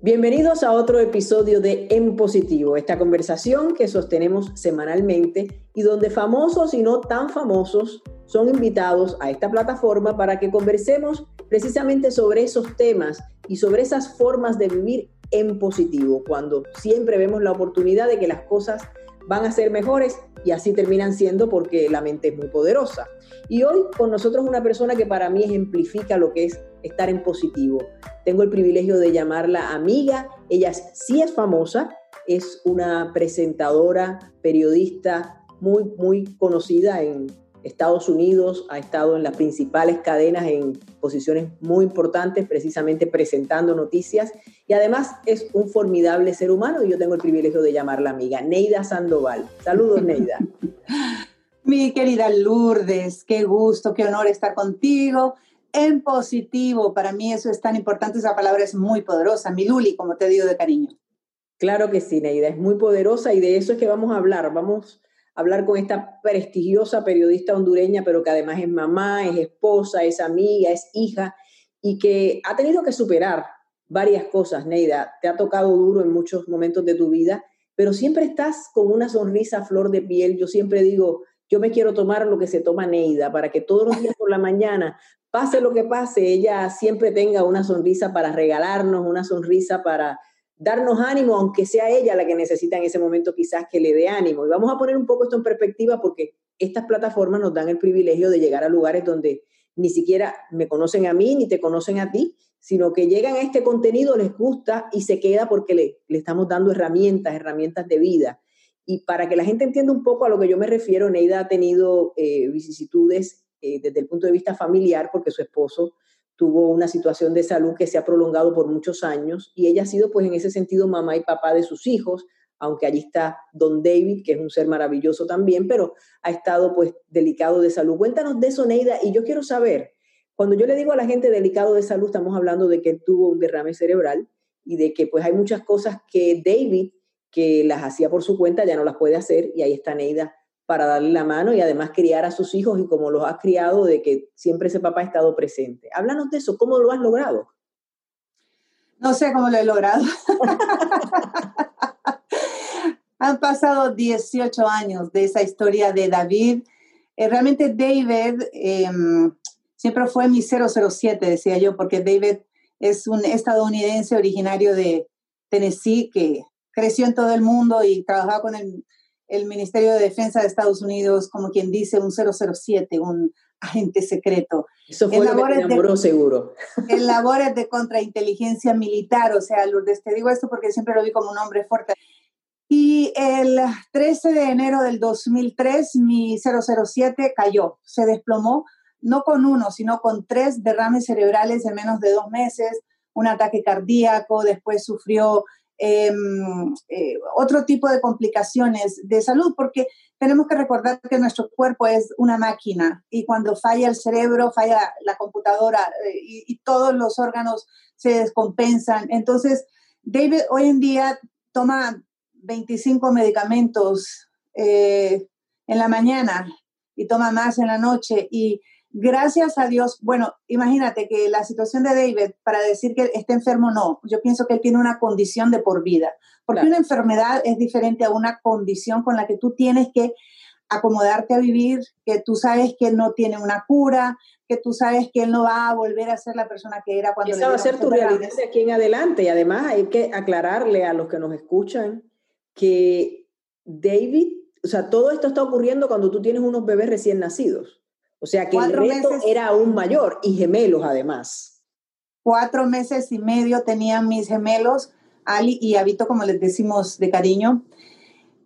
Bienvenidos a otro episodio de En Positivo, esta conversación que sostenemos semanalmente y donde famosos y no tan famosos son invitados a esta plataforma para que conversemos precisamente sobre esos temas y sobre esas formas de vivir en positivo, cuando siempre vemos la oportunidad de que las cosas van a ser mejores y así terminan siendo porque la mente es muy poderosa. Y hoy con nosotros una persona que para mí ejemplifica lo que es estar en positivo. Tengo el privilegio de llamarla amiga. Ella sí es famosa, es una presentadora, periodista muy, muy conocida en Estados Unidos, ha estado en las principales cadenas en posiciones muy importantes, precisamente presentando noticias y además es un formidable ser humano y yo tengo el privilegio de llamarla amiga, Neida Sandoval. Saludos, Neida. Mi querida Lourdes, qué gusto, qué honor estar contigo en positivo. Para mí eso es tan importante, esa palabra es muy poderosa, mi Luli, como te digo de cariño. Claro que sí, Neida, es muy poderosa y de eso es que vamos a hablar. Vamos a hablar con esta prestigiosa periodista hondureña, pero que además es mamá, es esposa, es amiga, es hija y que ha tenido que superar varias cosas, Neida. Te ha tocado duro en muchos momentos de tu vida, pero siempre estás con una sonrisa flor de piel. Yo siempre digo, yo me quiero tomar lo que se toma Neida, para que todos los días por la mañana pase lo que pase, ella siempre tenga una sonrisa para regalarnos, una sonrisa para darnos ánimo, aunque sea ella la que necesita en ese momento quizás que le dé ánimo. Y vamos a poner un poco esto en perspectiva porque estas plataformas nos dan el privilegio de llegar a lugares donde ni siquiera me conocen a mí ni te conocen a ti, sino que llegan a este contenido, les gusta y se queda porque le, le estamos dando herramientas, herramientas de vida. Y para que la gente entienda un poco a lo que yo me refiero, Neida ha tenido eh, vicisitudes eh, desde el punto de vista familiar, porque su esposo tuvo una situación de salud que se ha prolongado por muchos años y ella ha sido pues en ese sentido mamá y papá de sus hijos, aunque allí está Don David, que es un ser maravilloso también, pero ha estado pues delicado de salud. Cuéntanos de eso, Neida, y yo quiero saber, cuando yo le digo a la gente delicado de salud, estamos hablando de que él tuvo un derrame cerebral y de que pues hay muchas cosas que David, que las hacía por su cuenta, ya no las puede hacer y ahí está Neida para darle la mano y además criar a sus hijos y como los has criado, de que siempre ese papá ha estado presente. Háblanos de eso, ¿cómo lo has logrado? No sé cómo lo he logrado. Han pasado 18 años de esa historia de David. Eh, realmente David em, siempre fue mi 007, decía yo, porque David es un estadounidense originario de Tennessee que creció en todo el mundo y trabajaba con el el Ministerio de Defensa de Estados Unidos, como quien dice, un 007, un agente secreto. Eso fue lo que te enamoró seguro. En labores de contrainteligencia militar, o sea, Lourdes, te digo esto porque siempre lo vi como un hombre fuerte. Y el 13 de enero del 2003, mi 007 cayó, se desplomó, no con uno, sino con tres derrames cerebrales en menos de dos meses, un ataque cardíaco, después sufrió Em, eh, otro tipo de complicaciones de salud, porque tenemos que recordar que nuestro cuerpo es una máquina y cuando falla el cerebro, falla la computadora eh, y, todos los órganos se descompensan. Entonces, David hoy en día toma 25 medicamentos eh, en la mañana y toma más en la noche y Gracias a Dios, bueno, imagínate que la situación de David, para decir que está enfermo, no, yo pienso que él tiene una condición de por vida, porque una enfermedad es diferente a una condición con la que tú tienes que acomodarte a vivir, que tú sabes que él no tiene una cura, que tú sabes que él no va a volver a ser la persona que era cuando... Esa va a ser tu realidad de aquí en adelante y además hay que aclararle a los que nos escuchan que David, o sea, todo esto está ocurriendo cuando tú tienes unos bebés recién nacidos. O sea que el reto era aún mayor y gemelos además. Cuatro meses y medio tenían mis gemelos, Ali y Habito, como les decimos de cariño.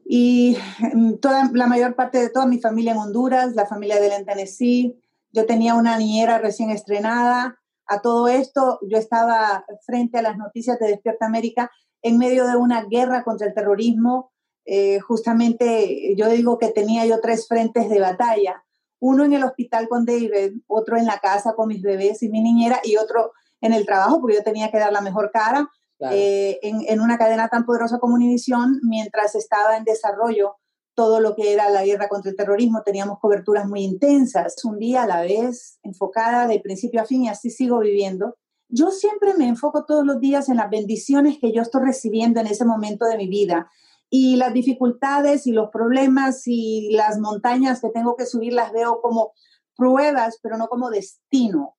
Y mm, toda, la mayor parte de toda mi familia en Honduras, la familia de él en Tennessee. Yo tenía una niñera recién estrenada. A todo esto, yo estaba frente a las noticias de Despierta América en medio de una guerra contra el terrorismo. Eh, justamente yo digo que tenía yo tres frentes de batalla uno en el hospital con David, otro en la casa con mis bebés y mi niñera y otro en el trabajo, porque yo tenía que dar la mejor cara eh, en, una cadena tan poderosa como Univisión, mientras estaba en desarrollo todo lo que era la guerra contra el terrorismo, teníamos coberturas muy intensas, un día a la vez, enfocada de principio a fin y así sigo viviendo. yo siempre me enfoco todos los días en las bendiciones que yo estoy recibiendo en ese momento de mi vida. Y las dificultades y los problemas y las montañas que tengo que subir las veo como pruebas, pero no como destino,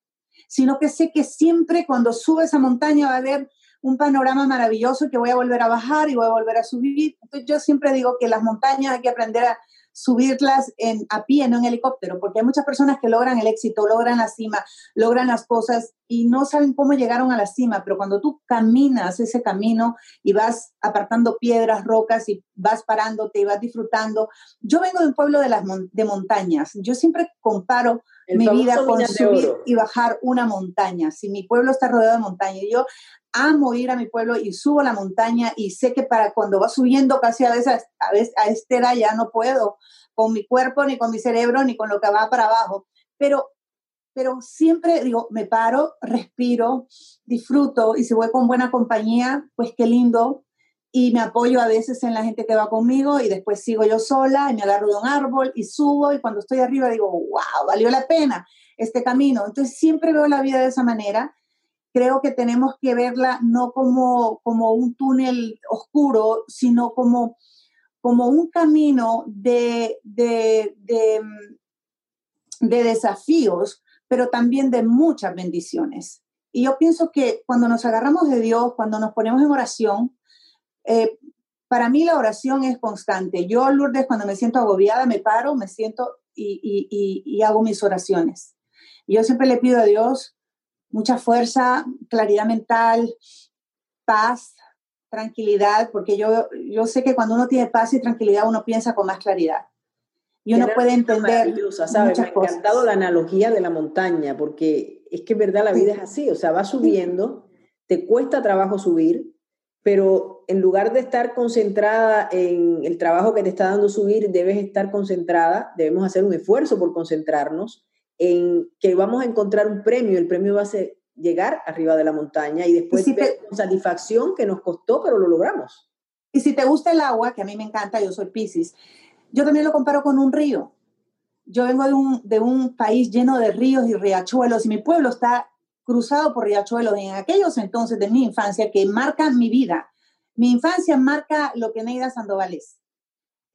sino que sé que siempre cuando subo esa montaña va a haber un panorama maravilloso que voy a volver a bajar y voy a volver a subir. Entonces yo siempre digo que las montañas hay que aprender a subirlas en, a pie, no en helicóptero, porque hay muchas personas que logran el éxito, logran la cima, logran las cosas y no saben cómo llegaron a la cima, pero cuando tú caminas ese camino y vas apartando piedras, rocas y vas parándote y vas disfrutando. Yo vengo de un pueblo de, las de montañas, yo siempre comparo mi vida con subir y bajar una montaña. Si mi pueblo está rodeado de montañas, yo amo ir a mi pueblo y subo la montaña y sé que para cuando va subiendo casi a veces a, veces, a esta edad ya no puedo con mi cuerpo, ni con mi cerebro, ni con lo que va para abajo. Pero, pero siempre digo, me paro, respiro, disfruto y si voy con buena compañía, pues qué lindo. Y me apoyo a veces en la gente que va conmigo y después sigo yo sola y me agarro de un árbol y subo y cuando estoy arriba digo, wow, valió la pena este camino. Entonces siempre veo la vida de esa manera creo que tenemos que verla no como, como un túnel oscuro, sino como, como un camino de, de, de, de desafíos, pero también de muchas bendiciones. Y yo pienso que cuando nos agarramos de Dios, cuando nos ponemos en oración, eh, para mí la oración es constante. Yo, Lourdes, cuando me siento agobiada, me paro, me siento y, y, y, y hago mis oraciones. Yo siempre le pido a Dios mucha fuerza, claridad mental, paz, tranquilidad, porque yo, yo sé que cuando uno tiene paz y tranquilidad uno piensa con más claridad. Y uno puede entender. ¿sabes? Me ha encantado la analogía de la montaña, porque es que es verdad, la vida es así, o sea, va subiendo, te cuesta trabajo subir, pero en lugar de estar concentrada en el trabajo que te está dando subir, debes estar concentrada, debemos hacer un esfuerzo por concentrarnos en que vamos a encontrar un premio, el premio va a ser llegar arriba de la montaña y después ver con satisfacción que nos costó, pero lo logramos. Y si te gusta el agua, que a mí me encanta, yo soy Pisces, yo también lo comparo con un río. Yo vengo de un, de un país lleno de ríos y riachuelos y mi pueblo está cruzado por riachuelos en aquellos entonces de mi infancia que marcan mi vida. Mi infancia marca lo que Neida Sandoval es.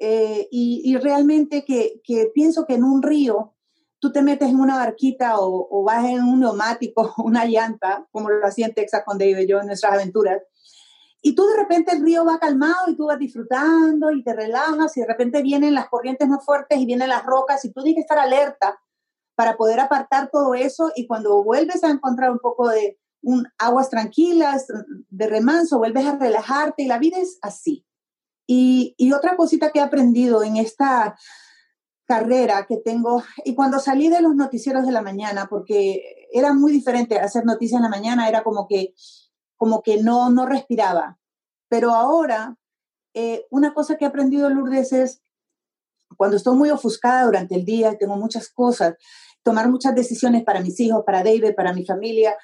Eh, y, realmente que, pienso que en un río tú te metes en una barquita o, vas en un neumático, una llanta, como lo hacía en Texas con David y yo en nuestras aventuras, y tú de repente el río va calmado y tú vas disfrutando y te relajas y de repente vienen las corrientes más fuertes y vienen las rocas y tú tienes que estar alerta para poder apartar todo eso y cuando vuelves a encontrar un poco de un, aguas tranquilas, de remanso, vuelves a relajarte y la vida es así. Y, otra cosita que he aprendido en esta carrera que tengo, y cuando salí de los noticieros de la mañana, porque era muy diferente hacer noticias en la mañana, era como que, como que no, no respiraba. Pero ahora, eh, una cosa que he aprendido, Lourdes, es cuando estoy muy ofuscada durante el día tengo muchas cosas, tomar muchas decisiones para mis hijos, para David, para mi familia,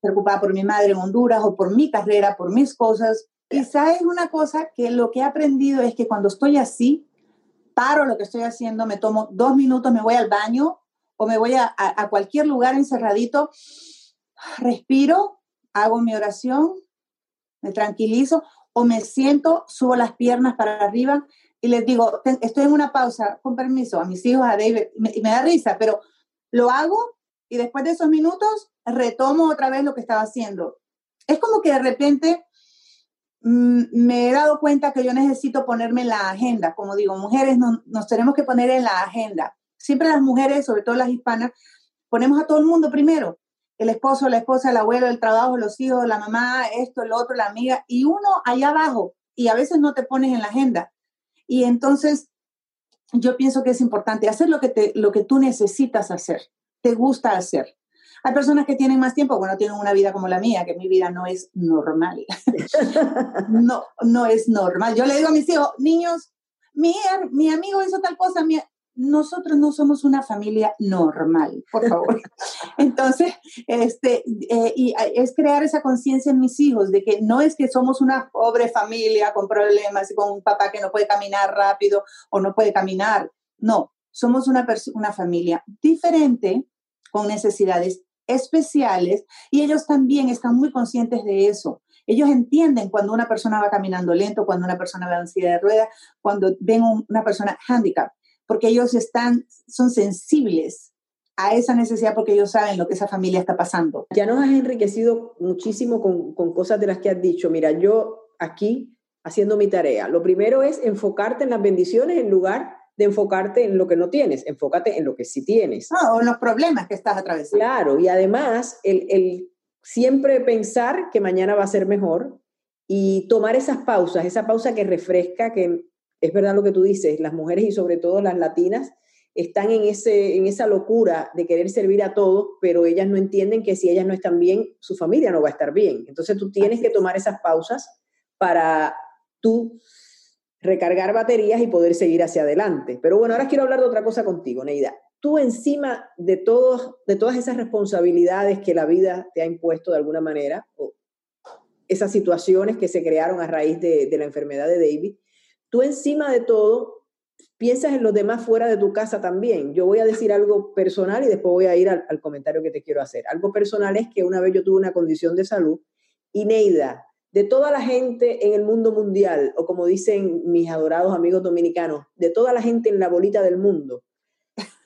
preocupada por mi madre en Honduras o por mi carrera, por mis cosas. Quizá es una cosa que lo que he aprendido es que cuando estoy así, paro lo que estoy haciendo, me tomo dos minutos, me voy al baño o me voy a, cualquier lugar encerradito, respiro, hago mi oración, me tranquilizo o me siento, subo las piernas para arriba y les digo, estoy en una pausa, con permiso, a mis hijos, a David, y me, y me da risa, pero lo hago y después de esos minutos retomo otra vez lo que estaba haciendo. Es como que de repente Mm, me he dado cuenta que yo necesito ponerme en la agenda. Como digo, mujeres nos tenemos que poner en la agenda. Siempre las mujeres, sobre todo las hispanas, ponemos a todo el mundo primero. El esposo, la esposa, el abuelo, el trabajo, los hijos, la mamá, esto, el otro, la amiga, y uno allá abajo. Y a veces no te pones en la agenda. Y entonces yo pienso que es importante hacer lo que, te, lo que tú necesitas hacer, te gusta hacer. Hay personas que tienen más tiempo, bueno, tienen una vida como la mía, que mi vida no es normal. no, no es normal. Yo le digo a mis hijos, niños, mi, mi amigo hizo tal cosa, nosotros no somos una familia normal, por favor. Entonces, este, eh, y es crear esa conciencia en mis hijos de que no es que somos una pobre familia con problemas y con un papá que no puede caminar rápido o no puede caminar. No, somos una, una familia diferente, con necesidades especiales y ellos también están muy conscientes de eso. Ellos entienden cuando una persona va caminando lento, cuando una persona va en silla de ruedas, cuando ven una persona handicap, porque ellos están, son sensibles a esa necesidad porque ellos saben lo que esa familia está pasando. Ya nos has enriquecido muchísimo con, con cosas de las que has dicho. Mira, yo aquí haciendo mi tarea, lo primero es enfocarte en las bendiciones en lugar de enfocarte en lo que no tienes, enfócate en lo que sí tienes. o en los problemas que estás atravesando. Claro, y además el, el siempre pensar que mañana va a ser mejor y tomar esas pausas, esa pausa que refresca, que es verdad lo que tú dices, las mujeres y sobre todo las latinas están en, ese, en esa locura de querer servir a todos, pero ellas no entienden que si ellas no están bien, su familia no va a estar bien. Entonces tú tienes que tomar esas pausas para tú recargar baterías y poder seguir hacia adelante. Pero bueno, ahora quiero hablar de otra cosa contigo, Neida. Tú encima de, todos, de todas esas responsabilidades que la vida te ha impuesto de alguna manera, o esas situaciones que se crearon a raíz de, de la enfermedad de David, tú encima de todo piensas en los demás fuera de tu casa también. Yo voy a decir algo personal y después voy a ir al, comentario que te quiero hacer. Algo personal es que una vez yo tuve una condición de salud y Neida, de toda la gente en el mundo mundial, o como dicen mis adorados amigos dominicanos, de toda la gente en la bolita del mundo,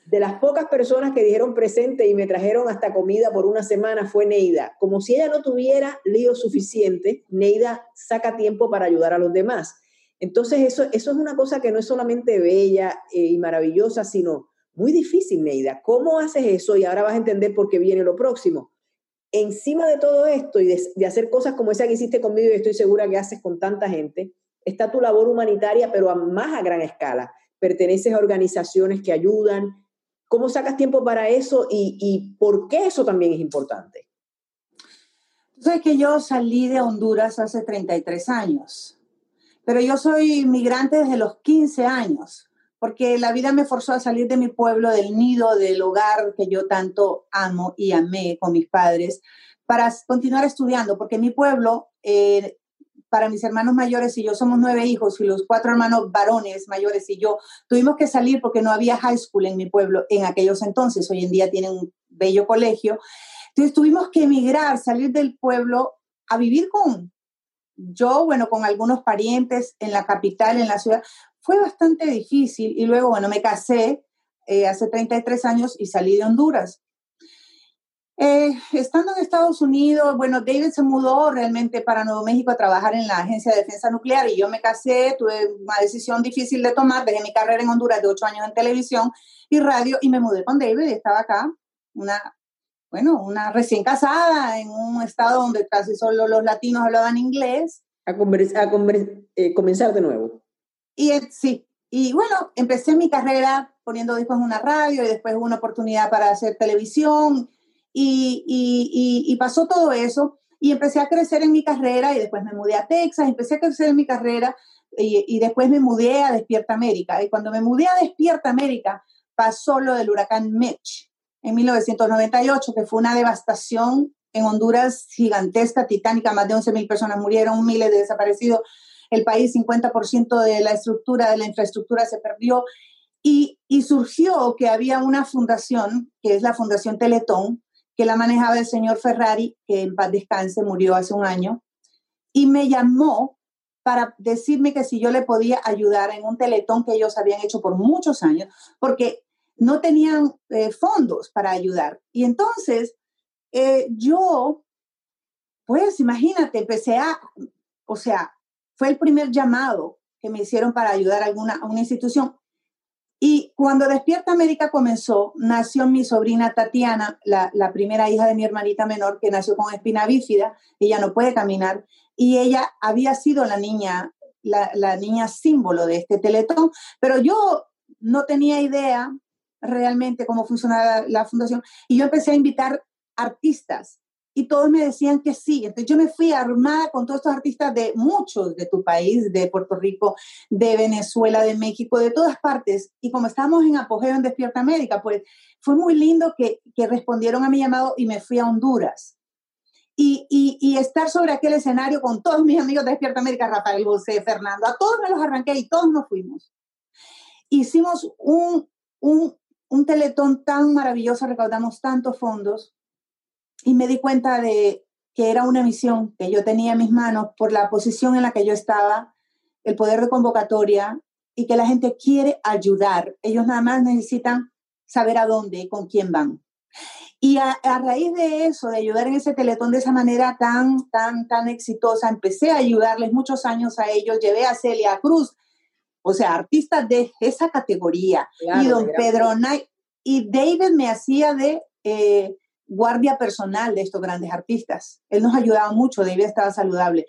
de las pocas personas que dijeron presente y me trajeron hasta comida por una semana fue Neida. Como si ella no tuviera lío suficiente, Neida saca tiempo para ayudar a los demás. Entonces, eso, eso es una cosa que no es solamente bella eh, y maravillosa, sino muy difícil, Neida. ¿Cómo haces eso? Y ahora vas a entender por qué viene lo próximo. Encima de todo esto y de, hacer cosas como esa que hiciste conmigo y estoy segura que haces con tanta gente, está tu labor humanitaria, pero a más a gran escala. Perteneces a organizaciones que ayudan. ¿Cómo sacas tiempo para eso y, y por qué eso también es importante? Tú sabes que yo salí de Honduras hace 33 años pero yo soy migrante desde los 15 años, porque la vida me forzó a salir de mi pueblo, del nido, del hogar que yo tanto amo y amé con mis padres, para continuar estudiando, porque mi pueblo, eh, para mis hermanos mayores y yo somos nueve hijos y los cuatro hermanos varones mayores y yo tuvimos que salir porque no había high school en mi pueblo en aquellos entonces. Hoy en día tienen un bello colegio. Entonces tuvimos que emigrar, salir del pueblo a vivir con yo, bueno, con algunos parientes en la capital, en la ciudad, fue bastante difícil. Y luego, bueno, me casé eh, hace 33 años y salí de Honduras. Eh, estando en Estados Unidos, bueno, David se mudó realmente para Nuevo México a trabajar en la Agencia de Defensa Nuclear y yo me casé, tuve una decisión difícil de tomar, dejé mi carrera en Honduras de ocho años en televisión y radio y me mudé con David y estaba acá, una bueno, una recién casada en un estado donde casi solo los latinos hablaban inglés. A, eh, comenzar de nuevo. Y sí, y bueno, empecé mi carrera poniendo discos en una radio y después una oportunidad para hacer televisión y, y, y, pasó todo eso y empecé a crecer en mi carrera y después me mudé a Texas, empecé a crecer en mi carrera y, y después me mudé a Despierta América. Y cuando me mudé a Despierta América pasó lo del huracán Mitch en 1998, que fue una devastación en Honduras gigantesca, titánica, más de 11.000 personas murieron, miles de desaparecidos, el país 50% de la estructura, de la infraestructura se perdió. Y, y, surgió que había una fundación, que es la Fundación Teletón, que la manejaba el señor Ferrari, que en paz descanse, murió hace un año, y me llamó para decirme que si yo le podía ayudar en un teletón que ellos habían hecho por muchos años, porque no tenían eh, fondos para ayudar. Y entonces eh, yo, pues imagínate, empecé a, o sea, fue el primer llamado que me hicieron para ayudar a, alguna, a una institución. Y cuando Despierta América comenzó, nació mi sobrina Tatiana, la, primera hija de mi hermanita menor, que nació con espina bífida, ella no puede caminar, y ella había sido la niña, la, la niña símbolo de este teletón, pero yo no tenía idea realmente cómo funcionaba la, fundación. Y yo empecé a invitar artistas y todos me decían que sí. Entonces yo me fui armada con todos estos artistas de muchos de tu país, de Puerto Rico, de Venezuela, de México, de todas partes. Y como estábamos en apogeo en Despierta América, pues fue muy lindo que, que respondieron a mi llamado y me fui a Honduras. Y, y, estar sobre aquel escenario con todos mis amigos de Despierta América, Rafael José, Fernando, a todos me los arranqué y todos nos fuimos. Hicimos un, un, un teletón tan maravilloso, recaudamos tantos fondos y me di cuenta de que era una misión que yo tenía en mis manos por la posición en la que yo estaba, el poder de convocatoria y que la gente quiere ayudar. Ellos nada más necesitan saber a dónde y con quién van. Y a, raíz de eso, de ayudar en ese teletón de esa manera tan, tan, tan exitosa, empecé a ayudarles muchos años a ellos. Llevé a Celia Cruz, o sea, artistas de esa categoría. y don Pedro Nay, y David me hacía de eh, guardia personal de estos grandes artistas. Él nos ayudaba mucho, David estaba saludable.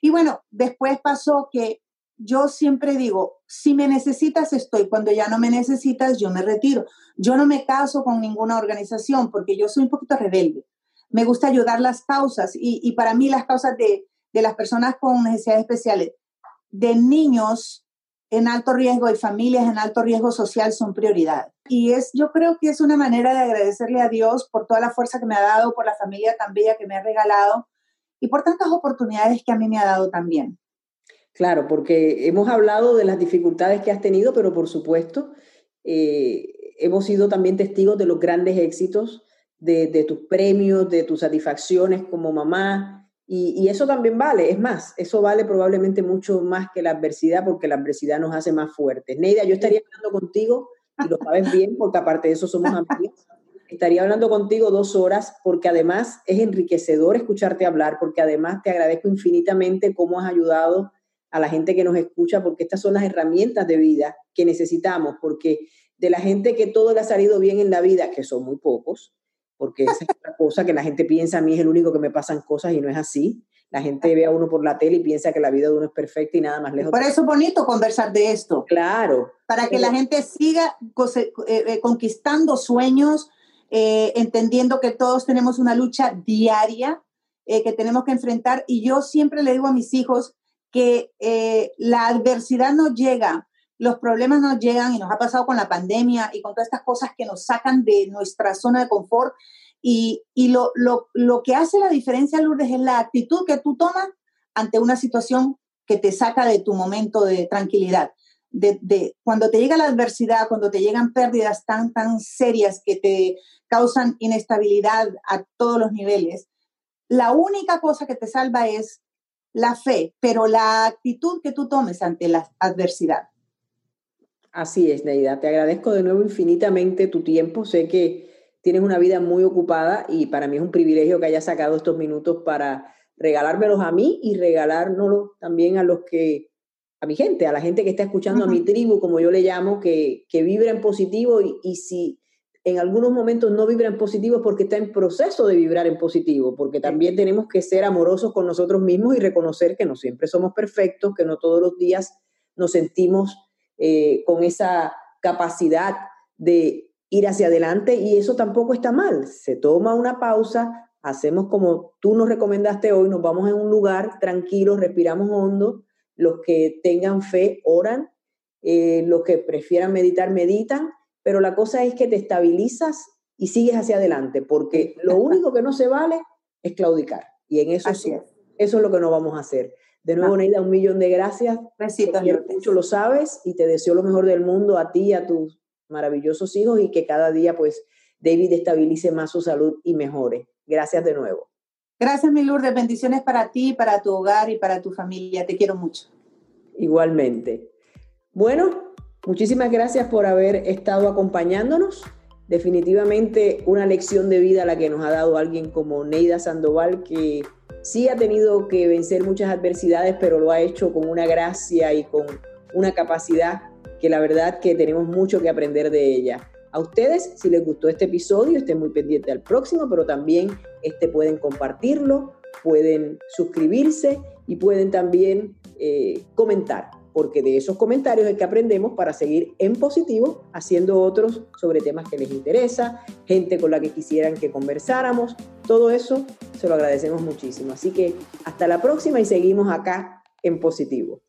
Y bueno, después pasó que yo siempre digo, si me necesitas estoy, cuando ya no me necesitas yo me retiro. Yo no me caso con ninguna organización porque yo soy un poquito rebelde. Me gusta ayudar las causas y, para mí las causas de, de las personas con necesidades especiales, de niños en alto riesgo y familias en alto riesgo social son prioridad. Y es, yo creo que es una manera de agradecerle a Dios por toda la fuerza que me ha dado, por la familia tan bella que me ha regalado y por tantas oportunidades que a mí me ha dado también. Claro, porque hemos hablado de las dificultades que has tenido, pero por supuesto eh, hemos sido también testigos de los grandes éxitos, de, tus premios, de tus satisfacciones como mamá, y, eso también vale, es más, eso vale probablemente mucho más que la adversidad, porque la adversidad nos hace más fuertes. Neida, yo estaría hablando contigo, y lo sabes bien, porque aparte de eso somos amigos, estaría hablando contigo dos horas, porque además es enriquecedor escucharte hablar, porque además te agradezco infinitamente cómo has ayudado a la gente que nos escucha, porque estas son las herramientas de vida que necesitamos, porque de la gente que todo le ha salido bien en la vida, que son muy pocos, porque esa es otra cosa que la gente piensa, a mí es el único que me pasan cosas y no es así. La gente ve a uno por la tele y piensa que la vida de uno es perfecta y nada más lejos. Por eso es bonito conversar de esto. Claro. Para que la gente siga eh, eh, conquistando sueños, eh, entendiendo que todos tenemos una lucha diaria que tenemos que enfrentar. Y yo siempre le digo a mis hijos, que eh, la adversidad nos llega, los problemas nos llegan y nos ha pasado con la pandemia y con todas estas cosas que nos sacan de nuestra zona de confort. Y, y lo, lo, lo, que hace la diferencia, Lourdes, es la actitud que tú tomas ante una situación que te saca de tu momento de tranquilidad. De, de, cuando te llega la adversidad, cuando te llegan pérdidas tan, tan serias que te causan inestabilidad a todos los niveles, la única cosa que te salva es la fe, pero la actitud que tú tomes ante la adversidad. Así es, Neida. Te agradezco de nuevo infinitamente tu tiempo. Sé que tienes una vida muy ocupada y para mí es un privilegio que hayas sacado estos minutos para regalármelos a mí y regalárnoslos también a los que, a mi gente, a la gente que está escuchando, a mi tribu, como yo le llamo, que, que vibra en positivo y, y si en algunos momentos no vibra en positivo porque está en proceso de vibrar en positivo, porque también tenemos que ser amorosos con nosotros mismos y reconocer que no siempre somos perfectos, que no todos los días nos sentimos eh, con esa capacidad de ir hacia adelante y eso tampoco está mal. Se toma una pausa, hacemos como tú nos recomendaste hoy, nos vamos en un lugar tranquilo, respiramos hondo, los que tengan fe oran, eh, los que prefieran meditar meditan pero la cosa es que te estabilizas y sigues hacia adelante, porque lo único que no se vale es claudicar. Y en eso, eso es lo que no vamos a hacer. De nuevo. Neida, un millón de gracias. Besitos, mucho lo sabes y te deseo lo mejor del mundo a ti y a tus maravillosos hijos y que cada día, pues, David estabilice más su salud y mejore. Gracias de nuevo. Gracias, mi Lourdes. Bendiciones para ti, para tu hogar y para tu familia. Te quiero mucho. Igualmente. Bueno, Muchísimas gracias por haber estado acompañándonos. Definitivamente una lección de vida la que nos ha dado alguien como Neida Sandoval, que sí ha tenido que vencer muchas adversidades, pero lo ha hecho con una gracia y con una capacidad que la verdad que tenemos mucho que aprender de ella. A ustedes, si les gustó este episodio, estén muy pendientes al próximo, pero también este, pueden compartirlo, pueden suscribirse y pueden también eh, comentar porque de esos comentarios es que aprendemos para seguir en positivo haciendo otros sobre temas que les interesa, gente con la que quisieran que conversáramos, todo eso se lo agradecemos muchísimo. Así que hasta la próxima y seguimos acá en positivo.